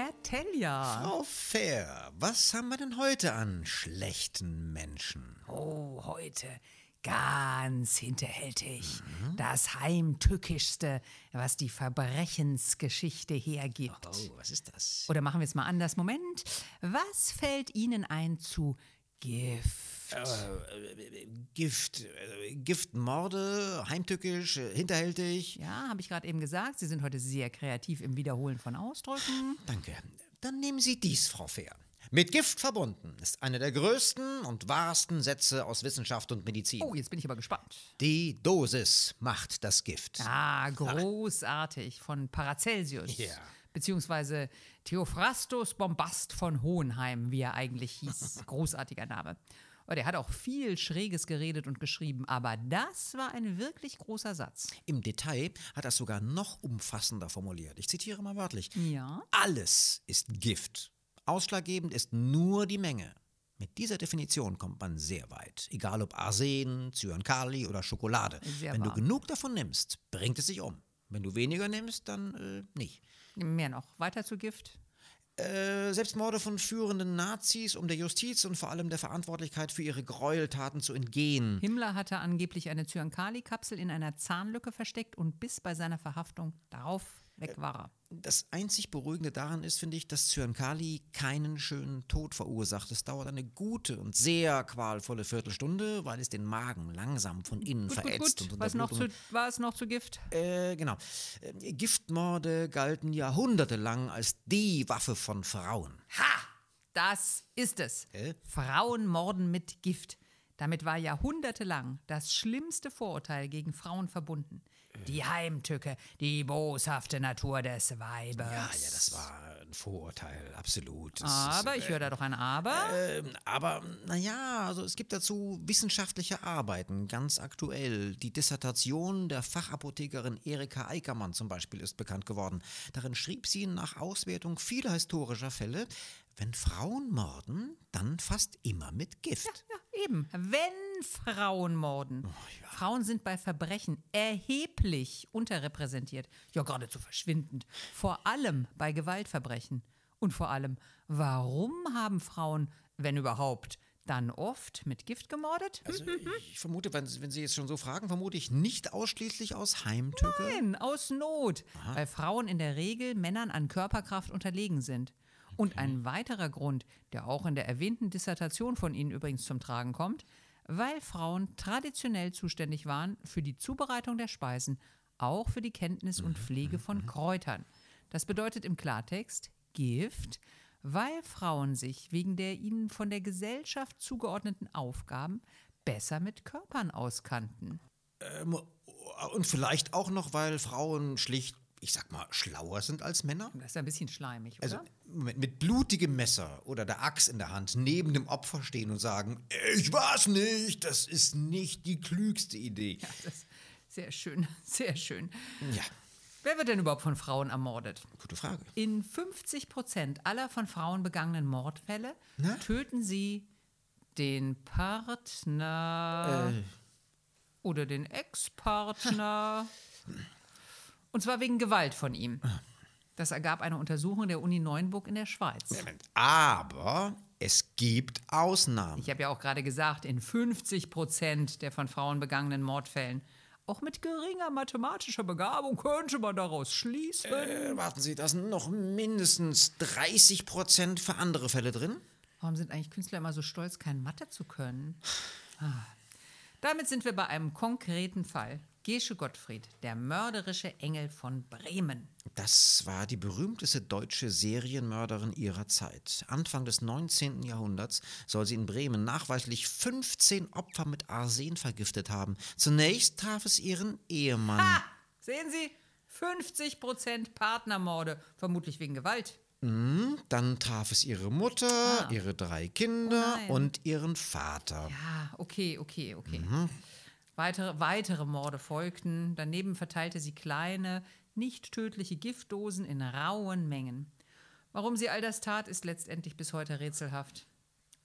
Herr Telja. Frau Fair, was haben wir denn heute an schlechten Menschen? Oh, heute ganz hinterhältig. Das heimtückischste, was die Verbrechensgeschichte hergibt. Oh, was ist das? Oder machen wir es mal anders. Moment. Was fällt Ihnen ein zu Gift? Äh, Gift, äh, Giftmorde, heimtückisch, äh, hinterhältig. Ja, habe ich gerade eben gesagt. Sie sind heute sehr kreativ im Wiederholen von Ausdrücken. Danke. Dann nehmen Sie dies, Frau Fair. Mit Gift verbunden ist einer der größten und wahrsten Sätze aus Wissenschaft und Medizin. Oh, jetzt bin ich aber gespannt. Die Dosis macht das Gift. Ah, großartig von Paracelsius. Ja. Beziehungsweise Theophrastus Bombast von Hohenheim, wie er eigentlich hieß. Großartiger Name. Und er hat auch viel Schräges geredet und geschrieben, aber das war ein wirklich großer Satz. Im Detail hat er es sogar noch umfassender formuliert. Ich zitiere mal wörtlich. Ja. Alles ist Gift. Ausschlaggebend ist nur die Menge. Mit dieser Definition kommt man sehr weit. Egal ob Arsen, Zyankali oder Schokolade. Sehr Wenn wahr. du genug davon nimmst, bringt es sich um. Wenn du weniger nimmst, dann äh, nicht. Mehr noch. Weiter zu Gift. Äh, Selbstmorde von führenden Nazis, um der Justiz und vor allem der Verantwortlichkeit für ihre Gräueltaten zu entgehen. Himmler hatte angeblich eine Zyankali-Kapsel in einer Zahnlücke versteckt und bis bei seiner Verhaftung darauf weg war er. Das einzig Beruhigende daran ist, finde ich, dass Zyankali keinen schönen Tod verursacht. Es dauert eine gute und sehr qualvolle Viertelstunde, weil es den Magen langsam von innen Gut, gut, verätzt gut. und Was noch zu, war es noch zu Gift? Äh, genau. Äh, Giftmorde galten jahrhundertelang als die Waffe von Frauen. Ha! Das ist es. Hä? Frauen morden mit Gift. Damit war jahrhundertelang das schlimmste Vorurteil gegen Frauen verbunden. Die Heimtücke, die boshafte Natur des Weibes. Ja, ja, das war ein Vorurteil, absolut. Das Aber ist, ich höre da doch ein Aber. Ähm, aber naja, also es gibt dazu wissenschaftliche Arbeiten, ganz aktuell. Die Dissertation der Fachapothekerin Erika Eickermann zum Beispiel ist bekannt geworden. Darin schrieb sie nach Auswertung vieler historischer Fälle, wenn Frauen morden, dann fast immer mit Gift. Ja, eben. Wenn Frauen morden. Frauen sind bei Verbrechen erheblich unterrepräsentiert. Ja, geradezu verschwindend. Vor allem bei Gewaltverbrechen. Und vor allem, warum haben Frauen, wenn überhaupt, dann oft mit Gift gemordet? Also ich vermute, wenn, wenn Sie jetzt schon so fragen, vermute ich nicht ausschließlich aus Heimtücke. Nein, aus Not, weil Frauen in der Regel Männern an Körperkraft unterlegen sind. Und ein weiterer Grund, der auch in der erwähnten Dissertation von Ihnen übrigens zum Tragen kommt, weil Frauen traditionell zuständig waren für die Zubereitung der Speisen, auch für die Kenntnis und Pflege von Kräutern. Das bedeutet im Klartext Gift, weil Frauen sich wegen der ihnen von der Gesellschaft zugeordneten Aufgaben besser mit Körpern auskannten. Ähm, und vielleicht auch noch, weil Frauen schlicht, ich sag mal, schlauer sind als Männer. Das ist ein bisschen schleimig, oder? Also mit, mit blutigem Messer oder der Axt in der Hand neben dem Opfer stehen und sagen, ich war's nicht, das ist nicht die klügste Idee. Ja, das ist sehr schön, sehr schön. Ja, Wer wird denn überhaupt von Frauen ermordet? gute Frage. In 50 Prozent aller von Frauen begangenen Mordfälle Na? töten sie den Partner oder den Ex-Partner. Und zwar wegen Gewalt von ihm. Das ergab eine Untersuchung der Uni Neuenburg in der Schweiz. Aber es gibt Ausnahmen. Ich habe ja auch gerade gesagt, in 50 Prozent der von Frauen begangenen Mordfällen. Auch mit geringer mathematischer Begabung könnte man daraus schließen. Äh, warten Sie, da sind noch mindestens 30 Prozent für andere Fälle drin. Warum sind eigentlich Künstler immer so stolz, kein Mathe zu können? Ah. Damit sind wir bei einem konkreten Fall. Gesche Gottfried, der mörderische Engel von Bremen. Das war die berühmteste deutsche Serienmörderin ihrer Zeit. Anfang des 19. Jahrhunderts soll sie in Bremen nachweislich 15 Opfer mit Arsen vergiftet haben. Zunächst traf es ihren Ehemann. Ha! Sehen Sie? 50 Prozent Partnermorde, vermutlich wegen Gewalt. Dann traf es ihre Mutter, ihre drei Kinder Oh und ihren Vater. Ja, okay, okay, okay. Weitere, weitere Morde folgten. Daneben verteilte sie kleine, nicht tödliche Giftdosen in rauen Mengen. Warum sie all das tat, ist letztendlich bis heute rätselhaft.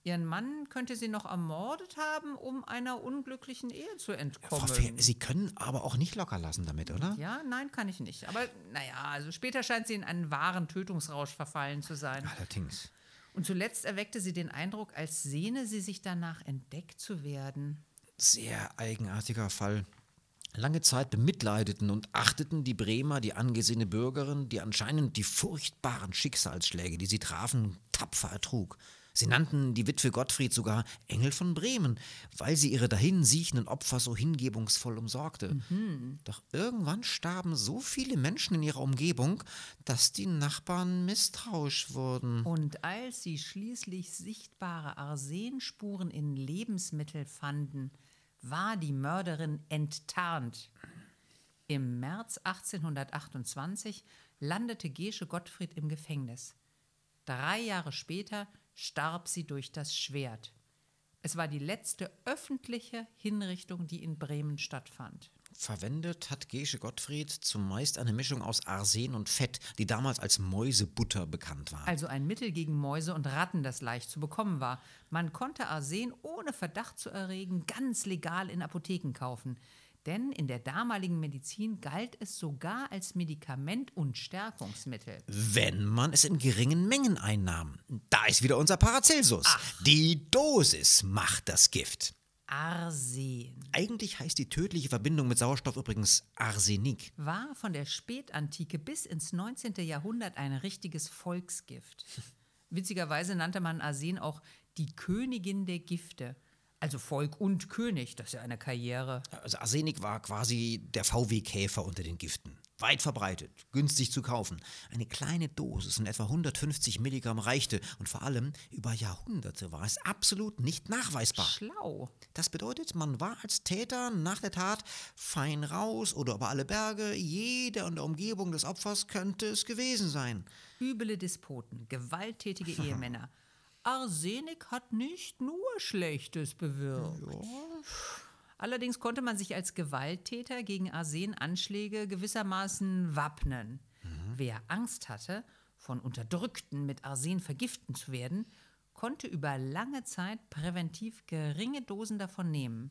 Ihren Mann könnte sie noch ermordet haben, um einer unglücklichen Ehe zu Frau entkommen. Sie können aber auch nicht locker lassen damit, oder? ja, nein, kann ich nicht. Aber naja, also später scheint sie in einen wahren Tötungsrausch verfallen zu sein. Allerdings. Und zuletzt erweckte sie den Eindruck, als sehne sie sich danach, entdeckt zu werden. Sehr eigenartiger Fall. Lange Zeit bemitleideten und achteten die Bremer die angesehene Bürgerin, die anscheinend die furchtbaren Schicksalsschläge, die sie trafen, tapfer ertrug. Sie nannten die Witwe Gottfried sogar Engel von Bremen, weil sie ihre dahin siechenden Opfer so hingebungsvoll umsorgte. Doch irgendwann starben so viele Menschen in ihrer Umgebung, dass die Nachbarn misstrauisch wurden. Und als sie schließlich sichtbare Arsenspuren in Lebensmittel fanden, war die Mörderin enttarnt. Im März 1828 landete Gesche Gottfried im Gefängnis. Drei Jahre später starb sie durch das Schwert. Es war die letzte öffentliche Hinrichtung, die in Bremen stattfand. Verwendet hat Gesche Gottfried zumeist eine Mischung aus Arsen und Fett, die damals als Mäusebutter bekannt war. Also ein Mittel gegen Mäuse und Ratten, das leicht zu bekommen war. Man konnte Arsen ohne Verdacht zu erregen ganz legal in Apotheken kaufen. Denn in der damaligen Medizin galt es sogar als Medikament und Stärkungsmittel. Wenn man es in geringen Mengen einnahm. Da ist wieder unser Paracelsus. Die Dosis macht das Gift. Arsen Eigentlich heißt die tödliche Verbindung mit Sauerstoff übrigens Arsenik. war von der Spätantike bis ins 19. Jahrhundert ein richtiges Volksgift. Witzigerweise nannte man Arsen auch die Königin der Gifte. Also Volk und König, das ist ja eine Karriere. Also Arsenik war quasi der VW-Käfer unter den Giften. Weit verbreitet, günstig zu kaufen. Eine kleine Dosis in etwa 150 Milligramm reichte und vor allem über Jahrhunderte war es absolut nicht nachweisbar. Schlau. Das bedeutet, man war als Täter nach der Tat fein raus oder über alle Berge. Jeder in der Umgebung des Opfers könnte es gewesen sein. Üble Despoten, gewalttätige Ehemänner. Arsenik hat nicht nur Schlechtes bewirkt. Allerdings konnte man sich als Gewalttäter gegen Arsenanschläge gewissermaßen wappnen. Wer Angst hatte, von Unterdrückten mit Arsen vergiften zu werden, konnte über lange Zeit präventiv geringe Dosen davon nehmen,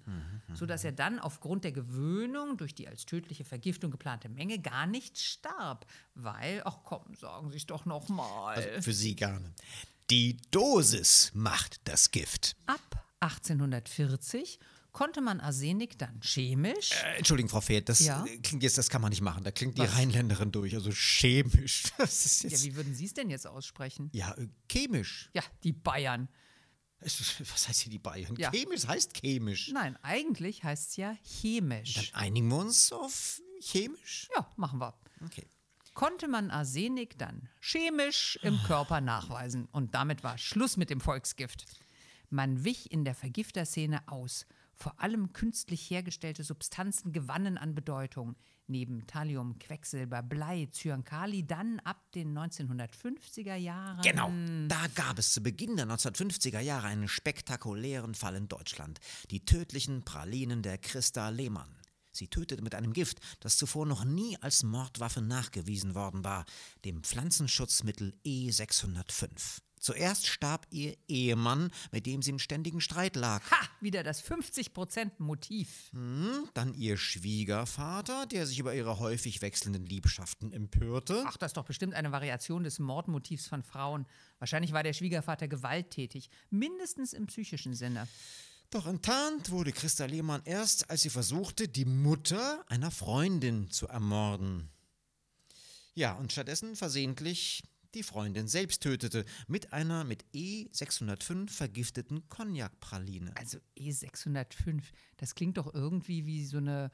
sodass er dann aufgrund der Gewöhnung durch die als tödliche Vergiftung geplante Menge gar nicht starb, weil, ach komm, sagen Sie es doch noch mal. Also für Sie gerne. Die Dosis macht das Gift. Ab 1840 konnte man Arsenik dann chemisch, Äh, Entschuldigung, Frau Fehlt, das Ja? äh, klingt jetzt, das kann man nicht machen. Da klingt die Was? Rheinländerin durch, also chemisch. Ja, wie würden Sie es denn jetzt aussprechen? ja, äh, chemisch. Ja, die Bayern. Was heißt hier die Bayern? Ja. Chemisch heißt chemisch. Nein, eigentlich heißt es ja chemisch. Dann einigen wir uns auf chemisch. Ja, machen wir. Okay. Konnte man Arsenik dann chemisch im Körper nachweisen. Und damit war Schluss mit dem Volksgift. Man wich in der Vergifterszene aus. Vor allem künstlich hergestellte Substanzen gewannen an Bedeutung. Neben Thallium, Quecksilber, Blei, Zyankali dann ab den 1950er Jahren. Genau, da gab es zu Beginn der 1950er Jahre einen spektakulären Fall in Deutschland. Die tödlichen Pralinen der Christa Lehmann. Sie tötete mit einem Gift, das zuvor noch nie als Mordwaffe nachgewiesen worden war, dem Pflanzenschutzmittel E605. Zuerst starb ihr Ehemann, mit dem sie in ständigen Streit lag. Ha, wieder das 50%-Motiv. Hm, Dann ihr Schwiegervater, der sich über ihre häufig wechselnden Liebschaften empörte. Ach, das ist doch bestimmt eine Variation des Mordmotivs von Frauen. Wahrscheinlich war der Schwiegervater gewalttätig, mindestens im psychischen Sinne. Doch enttarnt wurde Christa Lehmann erst, als sie versuchte, die Mutter einer Freundin zu ermorden. Ja, und stattdessen versehentlich die Freundin selbst tötete mit einer mit E605 vergifteten Cognac-Praline. Also E605, das klingt doch irgendwie wie so eine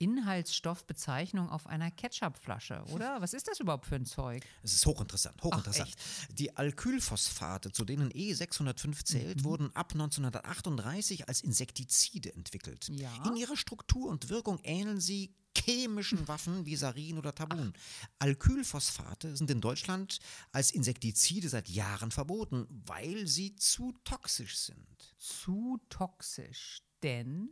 Inhaltsstoffbezeichnung auf einer Ketchupflasche, oder? Was ist das überhaupt für ein Zeug? Es ist hochinteressant, hochinteressant. Die Alkylphosphate, zu denen E605 zählt, wurden ab 1938 als Insektizide entwickelt. Ja. In ihrer Struktur und Wirkung ähneln sie chemischen Waffen wie Sarin oder Tabun. Alkylphosphate sind in Deutschland als Insektizide seit Jahren verboten, weil sie zu toxisch sind. Zu toxisch, denn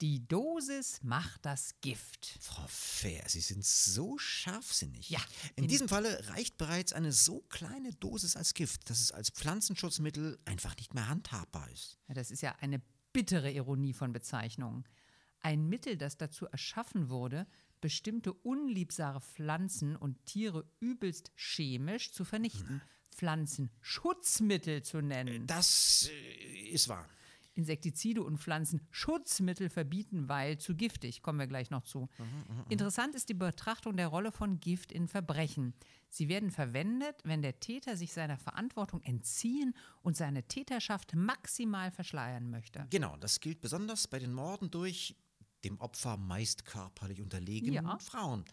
die Dosis macht das Gift. Frau Fair, Sie sind so scharfsinnig. Ja, In in- diesem Falle reicht bereits eine so kleine Dosis als Gift, dass es als Pflanzenschutzmittel einfach nicht mehr handhabbar ist. Ja, das ist ja eine bittere Ironie von Bezeichnungen. Ein Mittel, das dazu erschaffen wurde, bestimmte unliebsame Pflanzen und Tiere übelst chemisch zu vernichten. Pflanzenschutzmittel zu nennen. Das äh, ist wahr. Insektizide und Pflanzenschutzmittel verbieten, weil zu giftig. Kommen wir gleich noch zu. Interessant ist die Betrachtung der Rolle von Gift in Verbrechen. Sie werden verwendet, wenn der Täter sich seiner Verantwortung entziehen und seine Täterschaft maximal verschleiern möchte. Genau, das gilt besonders bei den Morden durch dem Opfer meist körperlich unterlegene Ja. Frauen.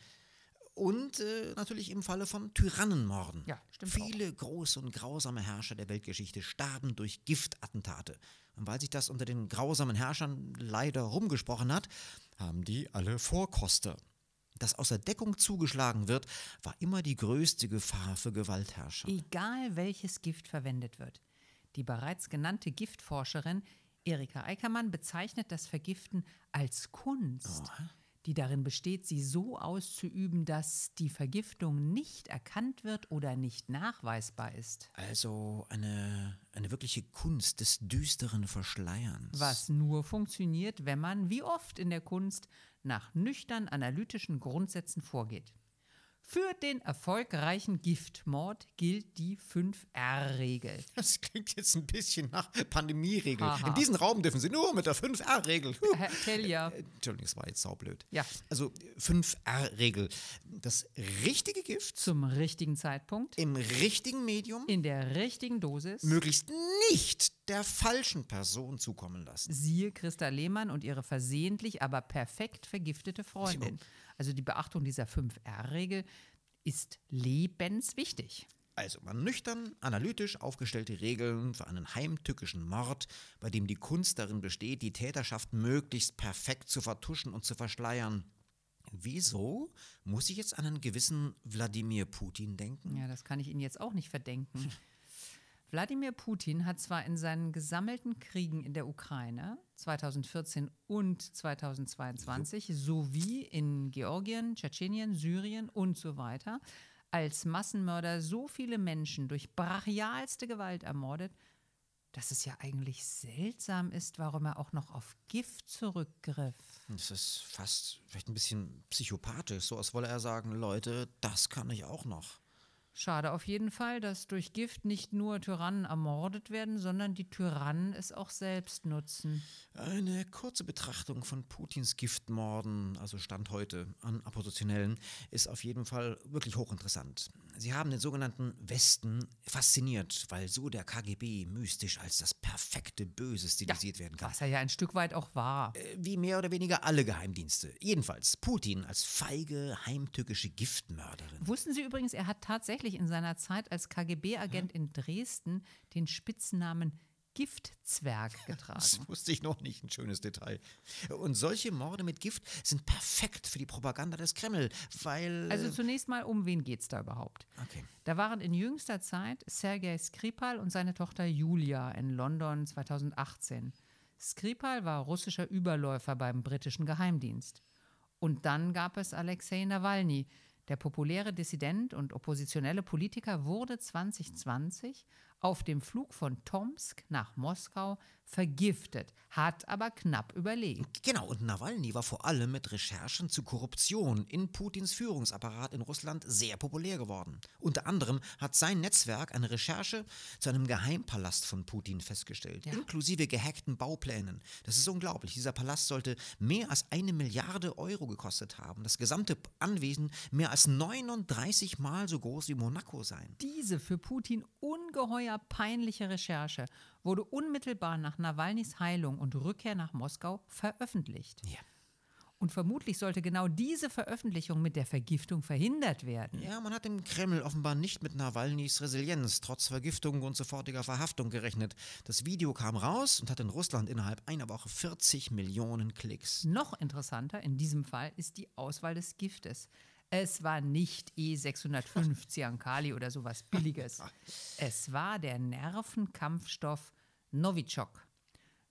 Und äh, natürlich im Falle von Tyrannenmorden. Ja, Viele große und grausame Herrscher der Weltgeschichte starben durch Giftattentate. Und weil sich das unter den grausamen Herrschern leider rumgesprochen hat, haben die alle Vorkoster. Dass außer Deckung zugeschlagen wird, war immer die größte Gefahr für Gewaltherrscher. Egal welches Gift verwendet wird. Die bereits genannte Giftforscherin Erika Eickermann bezeichnet das Vergiften als Kunst, die darin besteht, sie so auszuüben, dass die Vergiftung nicht erkannt wird oder nicht nachweisbar ist. Also eine, eine wirkliche Kunst des düsteren Verschleierns. Was nur funktioniert, wenn man, wie oft in der Kunst, nach nüchtern analytischen Grundsätzen vorgeht. Für den erfolgreichen Giftmord gilt die 5R-Regel. Das klingt jetzt ein bisschen nach Pandemieregel. In diesem Raum dürfen Sie nur mit der 5R-Regel. Herr Telja. Entschuldigung, das war jetzt saublöd. Ja. Also 5R-Regel. Das richtige Gift Zum richtigen Zeitpunkt, im richtigen Medium in der richtigen Dosis. möglichst nicht der falschen Person zukommen lassen. Siehe Christa Lehmann und ihre versehentlich, aber perfekt vergiftete Freundin. Also die Beachtung dieser 5R-Regel ist lebenswichtig. Also man nüchtern, analytisch aufgestellte Regeln für einen heimtückischen Mord, bei dem die Kunst darin besteht, die Täterschaft möglichst perfekt zu vertuschen und zu verschleiern. Wieso muss ich jetzt an einen gewissen Wladimir Putin denken? Ja, das kann ich Ihnen jetzt auch nicht verdenken. Wladimir Putin hat zwar in seinen gesammelten Kriegen in der Ukraine 2014 und 2022 sowie in Georgien, Tschetschenien, Syrien und so weiter als Massenmörder so viele Menschen durch brachialste Gewalt ermordet, dass es ja eigentlich seltsam ist, warum er auch noch auf Gift zurückgriff. Das ist fast vielleicht ein bisschen psychopathisch, so als wolle er sagen, Leute, das kann ich auch noch. Schade auf jeden Fall, dass durch Gift nicht nur Tyrannen ermordet werden, sondern die Tyrannen es auch selbst nutzen. Eine kurze Betrachtung von Putins Giftmorden, also Stand heute an Oppositionellen, ist auf jeden Fall wirklich hochinteressant. Sie haben den sogenannten Westen fasziniert, weil so der KGB mystisch als das perfekte Böse stilisiert werden kann. Was er ja ein Stück weit auch war. Wie mehr oder weniger alle Geheimdienste. Jedenfalls Putin als feige, heimtückische Giftmörderin. Wussten Sie übrigens, er hat tatsächlich in seiner Zeit als KGB-Agent in Dresden den Spitznamen Giftzwerg Das getragen. wusste ich noch nicht, ein schönes Detail. Und solche Morde mit Gift sind perfekt für die Propaganda des Kreml, weil. Also zunächst mal, um wen geht es da überhaupt? okay. Da waren in jüngster Zeit Sergei Skripal und seine Tochter Julia in London 2018. Skripal war russischer Überläufer beim britischen Geheimdienst. Und dann gab es Alexei Nawalny. Der populäre Dissident und oppositionelle Politiker wurde 2020 auf dem Flug von Tomsk nach Moskau vergiftet, hat aber knapp überlebt. Genau, und Nawalny war vor allem mit Recherchen zu Korruption in Putins Führungsapparat in Russland sehr populär geworden. Unter anderem hat sein Netzwerk eine Recherche zu einem Geheimpalast von Putin festgestellt, inklusive gehackten Bauplänen. Das ist unglaublich. Dieser Palast sollte mehr als eine Milliarde Euro gekostet haben. Das gesamte Anwesen mehr als 39 Mal so groß wie Monaco sein. Diese für Putin ungeheuer peinliche Recherche wurde unmittelbar nach Nawalnys Heilung und Rückkehr nach Moskau veröffentlicht. Ja. Und vermutlich sollte genau diese Veröffentlichung mit der Vergiftung verhindert werden. Ja, man hat im Kreml offenbar nicht mit Nawalnys Resilienz trotz Vergiftung und sofortiger Verhaftung gerechnet. Das Video kam raus und hat in Russland innerhalb einer Woche 40 Millionen Klicks. Noch interessanter in diesem Fall ist die Auswahl des Giftes. Es war nicht E605 Cyankali oder sowas Billiges. Es war der Nervenkampfstoff Novichok.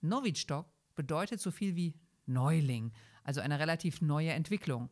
Novichok bedeutet so viel wie Neuling, also eine relativ neue Entwicklung.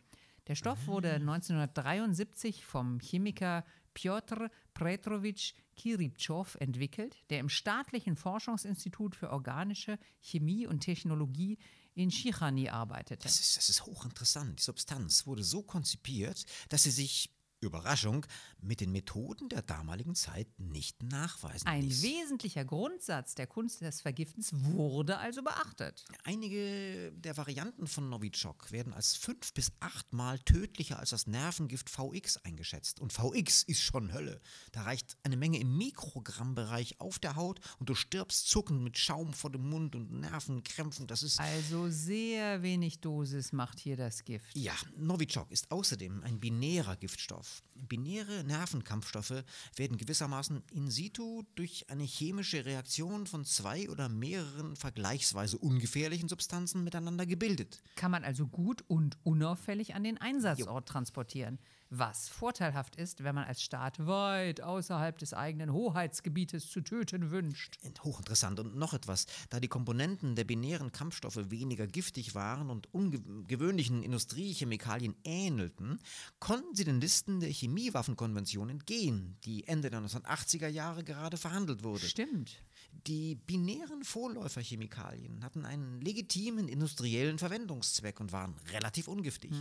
Der Stoff wurde 1973 vom Chemiker Piotr Petrovich Kiripchow entwickelt, der im staatlichen Forschungsinstitut für organische Chemie und Technologie in Chichani arbeitete. Das ist, das ist hochinteressant. Die Substanz wurde so konzipiert, dass sie sich Überraschung, mit den Methoden der damaligen Zeit nicht nachweisen Ein ließ. wesentlicher Grundsatz der Kunst des Vergiftens wurde also beachtet. Einige der Varianten von Novichok werden als fünf bis achtmal tödlicher als das Nervengift VX eingeschätzt. Und VX ist schon Hölle. Da reicht eine Menge im Mikrogrammbereich auf der Haut und du stirbst zuckend mit Schaum vor dem Mund und Nervenkrämpfen. Das ist. Also sehr wenig Dosis macht hier das Gift. Ja, Novichok ist außerdem ein binärer Giftstoff. Binäre Nervenkampfstoffe werden gewissermaßen in situ durch eine chemische Reaktion von zwei oder mehreren vergleichsweise ungefährlichen Substanzen miteinander gebildet. Kann man also gut und unauffällig an den Einsatzort transportieren. Was vorteilhaft ist, wenn man als Staat weit außerhalb des eigenen Hoheitsgebietes zu töten wünscht. Hochinteressant. Und noch etwas, da die Komponenten der binären Kampfstoffe weniger giftig waren und ungewöhnlichen Industriechemikalien ähnelten, konnten sie den Listen der Chemiewaffenkonvention entgehen, die Ende der 1980er Jahre gerade verhandelt wurde. Stimmt. Die binären Vorläuferchemikalien hatten einen legitimen industriellen Verwendungszweck und waren relativ ungiftig.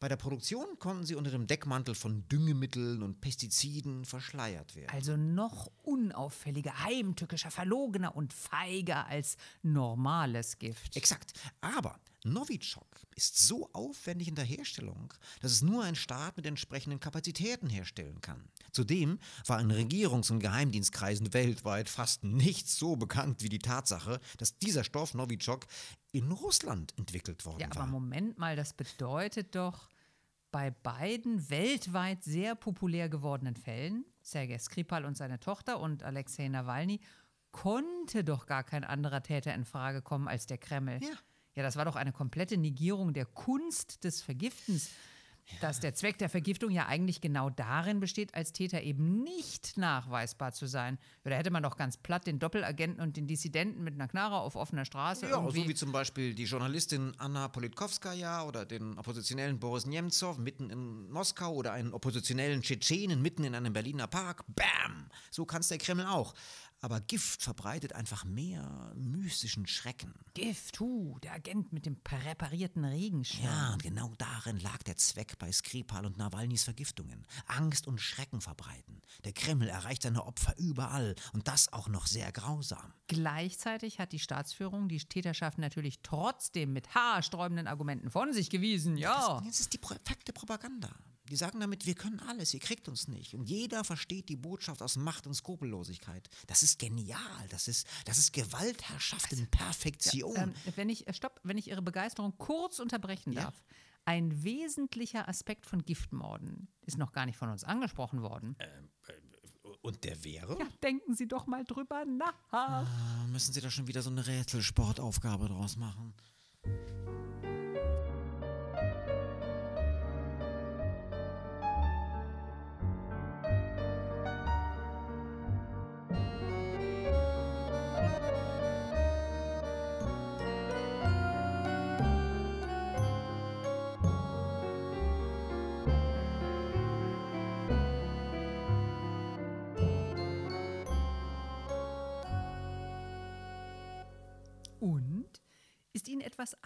Bei der Produktion konnten sie unter dem Deckmantel von Düngemitteln und Pestiziden verschleiert werden. Also noch unauffälliger, heimtückischer, verlogener und feiger als normales Gift. Exakt. Aber Novichok ist so aufwendig in der Herstellung, dass es nur ein Staat mit entsprechenden Kapazitäten herstellen kann. Zudem war in Regierungs- und Geheimdienstkreisen weltweit fast nichts so bekannt wie die Tatsache, dass dieser Stoff Novichok in Russland entwickelt worden Ja, aber war. Moment mal, das bedeutet doch, bei beiden weltweit sehr populär gewordenen Fällen, Sergei Skripal und seine Tochter und Alexei Nawalny, konnte doch gar kein anderer Täter in Frage kommen als der Kreml. Ja. Ja, das war doch eine komplette Negierung der Kunst des Vergiftens. Dass der Zweck der Vergiftung ja eigentlich genau darin besteht, als Täter eben nicht nachweisbar zu sein. Ja, da hätte man doch ganz platt den Doppelagenten und den Dissidenten mit einer Knarre auf offener Straße Ja, irgendwie. so wie zum Beispiel die Journalistin Anna Politkovskaya oder den oppositionellen Boris Nemtsov mitten in Moskau oder einen oppositionellen Tschetschenen mitten in einem Berliner Park. Bam! So kann's der Kreml auch. Aber Gift verbreitet einfach mehr mystischen Schrecken. Gift, hu, der Agent mit dem präparierten Regenschirm. Ja, und genau darin lag der Zweck bei Skripal und Nawalnys Vergiftungen. Angst und Schrecken verbreiten. Der Kreml erreicht seine Opfer überall und das auch noch sehr grausam. Gleichzeitig hat die Staatsführung die Täterschaft natürlich trotzdem mit haarsträubenden Argumenten von sich gewiesen. Ja. Das, das ist die perfekte Propaganda. Die sagen damit, wir können alles, ihr kriegt uns nicht. Und jeder versteht die Botschaft aus Macht und Skrupellosigkeit. Das ist genial. Das ist, das ist Gewaltherrschaft in Perfektion. Ähm, wenn ich, äh, stopp, wenn ich Ihre Begeisterung kurz unterbrechen Ja. darf. Ein wesentlicher Aspekt von Giftmorden ist noch gar nicht von uns angesprochen worden. und der wäre? Ja, denken Sie doch mal drüber nach. Ah, Müssen Sie da schon wieder so eine Rätselsportaufgabe draus machen?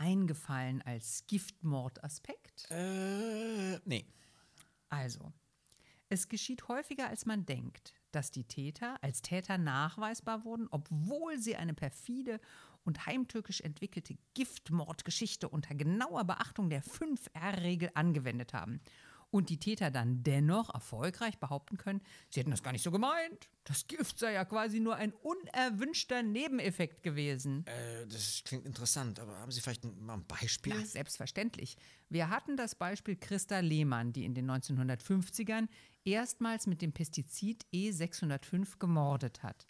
Eingefallen als Giftmordaspekt? Äh, nee. Also, es geschieht häufiger, als man denkt, dass die Täter als Täter nachweisbar wurden, obwohl sie eine perfide und heimtückisch entwickelte Giftmordgeschichte unter genauer Beachtung der 5R-Regel angewendet haben. Und die Täter dann dennoch erfolgreich behaupten können, sie hätten das gar nicht so gemeint. Das Gift sei ja quasi nur ein unerwünschter Nebeneffekt gewesen. Äh, das klingt interessant, aber haben Sie vielleicht ein, mal ein Beispiel? Ja, selbstverständlich. Wir hatten das Beispiel Christa Lehmann, die in den 1950ern erstmals mit dem Pestizid E605 gemordet hat.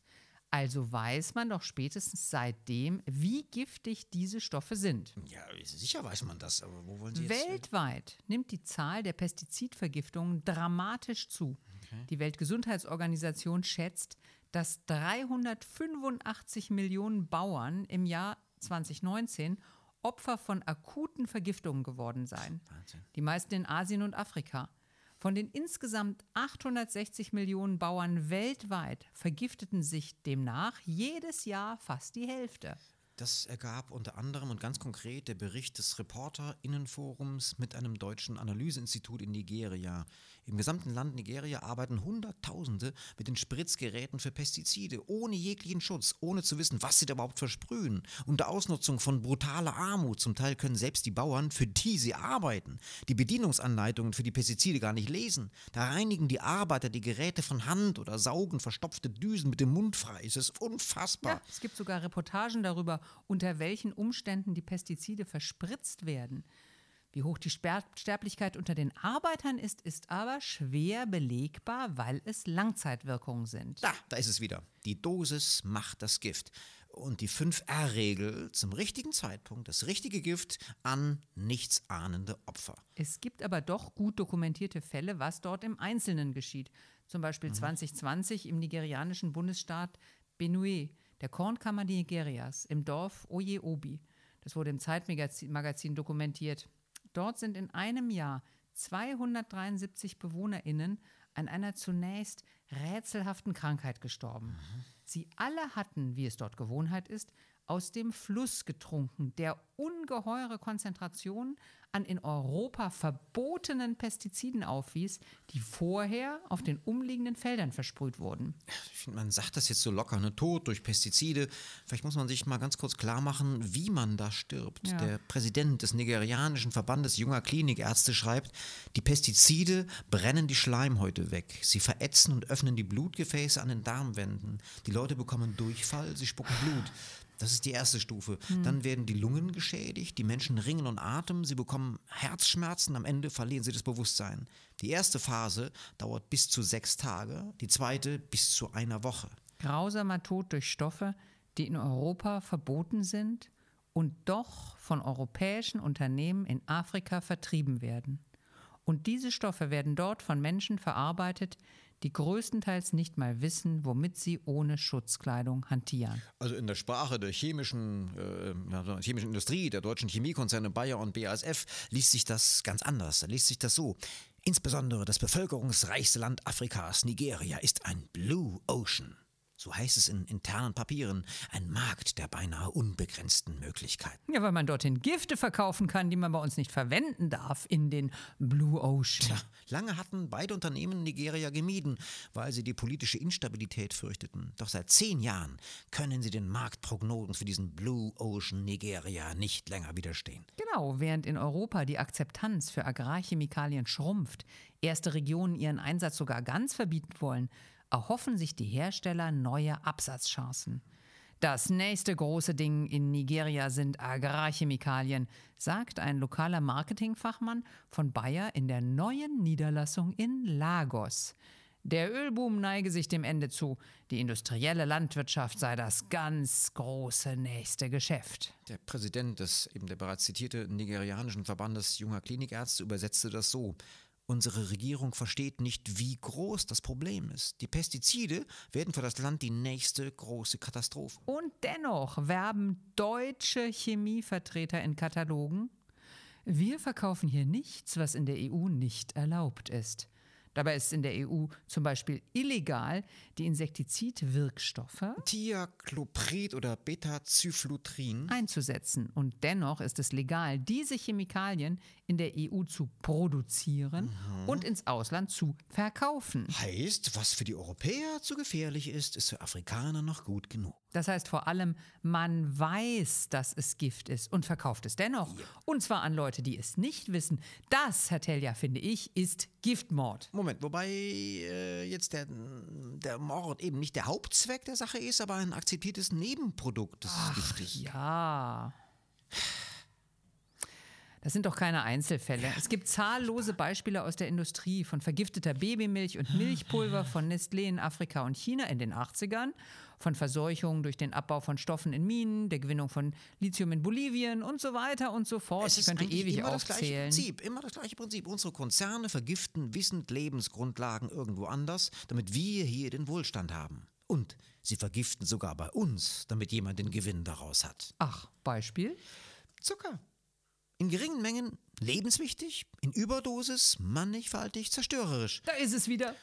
Also weiß man doch spätestens seitdem, wie giftig diese Stoffe sind. Ja, sicher weiß man das, aber wo wollen Sie jetzt... Weltweit nimmt die Zahl der Pestizidvergiftungen dramatisch zu. Okay. Die Weltgesundheitsorganisation schätzt, dass 385 Millionen Bauern im Jahr 2019 Opfer von akuten Vergiftungen geworden seien. Wahnsinn. Die meisten in Asien und Afrika. Von den insgesamt 860 Millionen Bauern weltweit vergifteten sich demnach jedes Jahr fast die Hälfte. Das ergab unter anderem und ganz konkret der Bericht des Reporter-Innenforums mit einem deutschen Analyseinstitut in Nigeria. Im gesamten Land Nigeria arbeiten Hunderttausende mit den Spritzgeräten für Pestizide, ohne jeglichen Schutz, ohne zu wissen, was sie da überhaupt versprühen. Unter Ausnutzung von brutaler Armut. Zum Teil können selbst die Bauern, für die sie arbeiten, die Bedienungsanleitungen für die Pestizide gar nicht lesen. Da reinigen die Arbeiter die Geräte von Hand oder saugen verstopfte Düsen mit dem Mund frei. Es ist unfassbar. Ja, es gibt sogar Reportagen darüber, unter welchen Umständen die Pestizide verspritzt werden. Wie hoch die Sterblichkeit unter den Arbeitern ist, ist aber schwer belegbar, weil es Langzeitwirkungen sind. Da, da ist es wieder. Die Dosis macht das Gift. Und die 5R-Regel zum richtigen Zeitpunkt, das richtige Gift an nichtsahnende Opfer. Es gibt aber doch gut dokumentierte Fälle, was dort im Einzelnen geschieht. Zum Beispiel mhm. 2020 im nigerianischen Bundesstaat Benue der Kornkammer Nigerias im Dorf Oye Obi. Das wurde im Zeitmagazin dokumentiert. Dort sind in einem Jahr 273 BewohnerInnen an einer zunächst rätselhaften Krankheit gestorben. Mhm. Sie alle hatten, wie es dort Gewohnheit ist, aus dem Fluss getrunken, der ungeheure Konzentrationen an in Europa verbotenen Pestiziden aufwies, die vorher auf den umliegenden Feldern versprüht wurden. Ich finde, man sagt das jetzt so locker, ne? Tod durch Pestizide. Vielleicht muss man sich mal ganz kurz klar machen, wie man da stirbt. Ja. Der Präsident des nigerianischen Verbandes junger Klinikärzte schreibt, die Pestizide brennen die Schleimhäute weg. Sie verätzen und öffnen die Blutgefäße an den Darmwänden. Die Leute bekommen Durchfall, sie spucken Blut. Das ist die erste Stufe. Mhm. Dann werden die Lungen geschädigt, die Menschen ringen und Atem, sie bekommen Herzschmerzen, am Ende verlieren sie das Bewusstsein. Die erste Phase dauert bis zu sechs Tage, die zweite bis zu einer Woche. Grausamer Tod durch Stoffe, die in Europa verboten sind und doch von europäischen Unternehmen in Afrika vertrieben werden. Und diese Stoffe werden dort von Menschen verarbeitet, die größtenteils nicht mal wissen, womit sie ohne Schutzkleidung hantieren. Also in der Sprache der chemischen, äh, chemischen Industrie, der deutschen Chemiekonzerne Bayer und BASF, liest sich das ganz anders. Da liest sich das so. Insbesondere das bevölkerungsreichste Land Afrikas, Nigeria, ist ein Blue Ocean so heißt es in internen Papieren, ein Markt der beinahe unbegrenzten Möglichkeiten. Ja, weil man dorthin Gifte verkaufen kann, die man bei uns nicht verwenden darf in den Blue Ocean. Tja, lange hatten beide Unternehmen Nigeria gemieden, weil sie die politische Instabilität fürchteten. Doch seit zehn Jahren können sie den Marktprognosen für diesen Blue Ocean Nigeria nicht länger widerstehen. Genau, während in Europa die Akzeptanz für Agrarchemikalien schrumpft, erste Regionen ihren Einsatz sogar ganz verbieten wollen, erhoffen sich die Hersteller neue Absatzchancen. Das nächste große Ding in Nigeria sind Agrarchemikalien, sagt ein lokaler Marketingfachmann von Bayer in der neuen Niederlassung in Lagos. Der Ölboom neige sich dem Ende zu. Die industrielle Landwirtschaft sei das ganz große nächste Geschäft. Der Präsident des eben der bereits zitierte nigerianischen Verbandes junger Klinikärzte übersetzte das so. Unsere Regierung versteht nicht, wie groß das Problem ist. Die Pestizide werden für das Land die nächste große Katastrophe. Und dennoch werben deutsche Chemievertreter in Katalogen. Wir verkaufen hier nichts, was in der EU nicht erlaubt ist. Dabei ist in der EU zum Beispiel illegal, die Insektizidwirkstoffe Thiacloprid oder Betazyflutrin einzusetzen. Und dennoch ist es legal, diese Chemikalien in der EU zu produzieren mhm. und ins Ausland zu verkaufen. Heißt, was für die Europäer zu gefährlich ist, ist für Afrikaner noch gut genug. Das heißt vor allem, man weiß, dass es Gift ist und verkauft es dennoch. Und zwar an Leute, die es nicht wissen. Das, Herr Telja, finde ich, ist Giftmord. Moment, wobei äh, jetzt der, der Mord eben nicht der Hauptzweck der Sache ist, aber ein akzeptiertes Nebenprodukt des Giftes. Ja. Das sind doch keine Einzelfälle. Es gibt zahllose Beispiele aus der Industrie von vergifteter Babymilch und Milchpulver von Nestlé in Afrika und China in den 80ern, von Verseuchungen durch den Abbau von Stoffen in Minen, der Gewinnung von Lithium in Bolivien und so weiter und so fort. Es ich ist könnte eigentlich ewig immer das gleiche aufzählen. Prinzip, immer das gleiche Prinzip. Unsere Konzerne vergiften wissend Lebensgrundlagen irgendwo anders, damit wir hier den Wohlstand haben. Und sie vergiften sogar bei uns, damit jemand den Gewinn daraus hat. Ach, Beispiel? Zucker. In geringen Mengen lebenswichtig, in Überdosis mannigfaltig zerstörerisch. Da ist es wieder.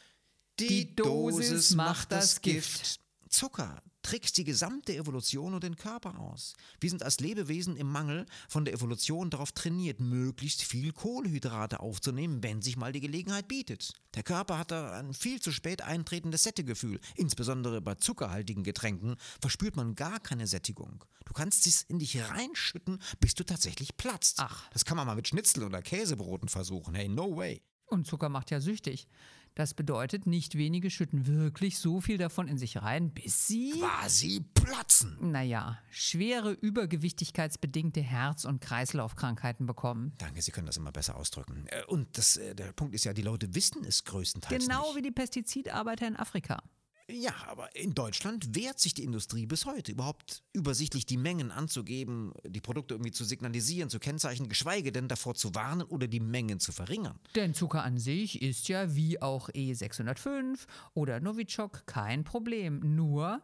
Die, Dosis macht das Gift. Zucker trickst die gesamte Evolution und den Körper aus. Wir sind als Lebewesen im Mangel von der Evolution darauf trainiert, möglichst viel Kohlenhydrate aufzunehmen, wenn sich mal die Gelegenheit bietet. Der Körper hat da ein viel zu spät eintretendes Sättegefühl. Insbesondere bei zuckerhaltigen Getränken verspürt man gar keine Sättigung. Du kannst es in dich reinschütten, bis du tatsächlich platzt. Ach. Das kann man mal mit Schnitzel oder Käsebroten versuchen. Hey, no way. Und Zucker macht ja süchtig. Das bedeutet, nicht wenige schütten wirklich so viel davon in sich rein, bis sie, Quasi platzen. naja, schwere übergewichtigkeitsbedingte Herz- und Kreislaufkrankheiten bekommen. Danke, Sie können das immer besser ausdrücken. Äh, Und das, äh, der Punkt ist ja, die Leute wissen es größtenteils Genau nicht. wie die Pestizidarbeiter in Afrika. Ja, aber in Deutschland wehrt sich die Industrie bis heute, überhaupt übersichtlich die Mengen anzugeben, die Produkte irgendwie zu signalisieren, zu kennzeichnen, geschweige denn davor zu warnen oder die Mengen zu verringern. Denn Zucker an sich ist ja wie auch E605 oder Novichok kein Problem. Nur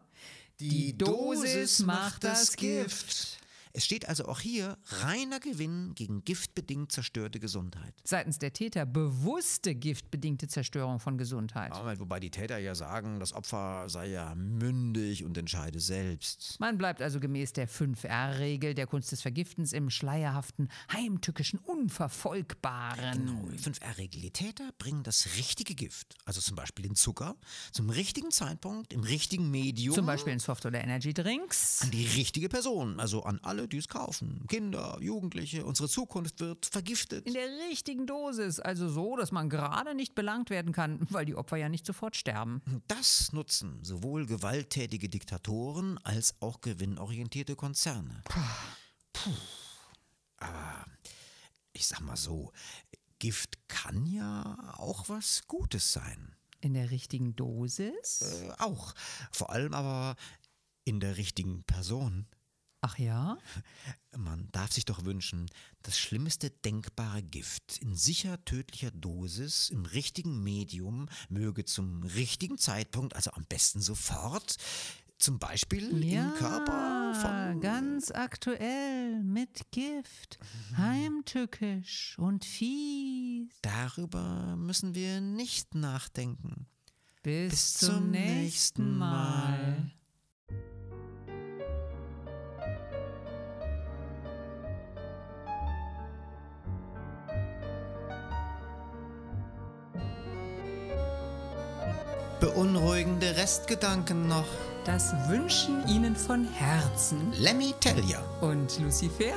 die Dosis macht das Gift. Es steht also auch hier reiner Gewinn gegen giftbedingt zerstörte Gesundheit. Seitens der Täter bewusste giftbedingte Zerstörung von Gesundheit. Aber wobei die Täter ja sagen, das Opfer sei ja mündig und entscheide selbst. Man bleibt also gemäß der 5R-Regel der Kunst des Vergiftens im schleierhaften, heimtückischen, unverfolgbaren. Genau, 5R-Regel. Die Täter bringen das richtige Gift, also zum Beispiel den Zucker, zum richtigen Zeitpunkt, im richtigen Medium. Zum Beispiel in Soft- oder Energy-Drinks. an die richtige Person, also an alle, die es kaufen. Kinder, Jugendliche, unsere Zukunft wird vergiftet. In der richtigen Dosis, also so, dass man gerade nicht belangt werden kann, weil die Opfer ja nicht sofort sterben. Das nutzen sowohl gewalttätige Diktatoren als auch gewinnorientierte Konzerne. Puh. Aber ich sag mal so, Gift kann ja auch was Gutes sein. In der richtigen Dosis? Äh, auch. Vor allem aber in der richtigen Person. Ach ja? Man darf sich doch wünschen, das schlimmste denkbare Gift in sicher tödlicher Dosis, im richtigen Medium, möge zum richtigen Zeitpunkt, also am besten sofort, zum Beispiel im Körper von. ganz aktuell mit Gift, heimtückisch und fies. Darüber müssen wir nicht nachdenken. Bis, Bis zum, nächsten Mal. Mal. Beunruhigende Restgedanken noch. Das wünschen Ihnen von Herzen Lemmy Tellier. und Lucifer.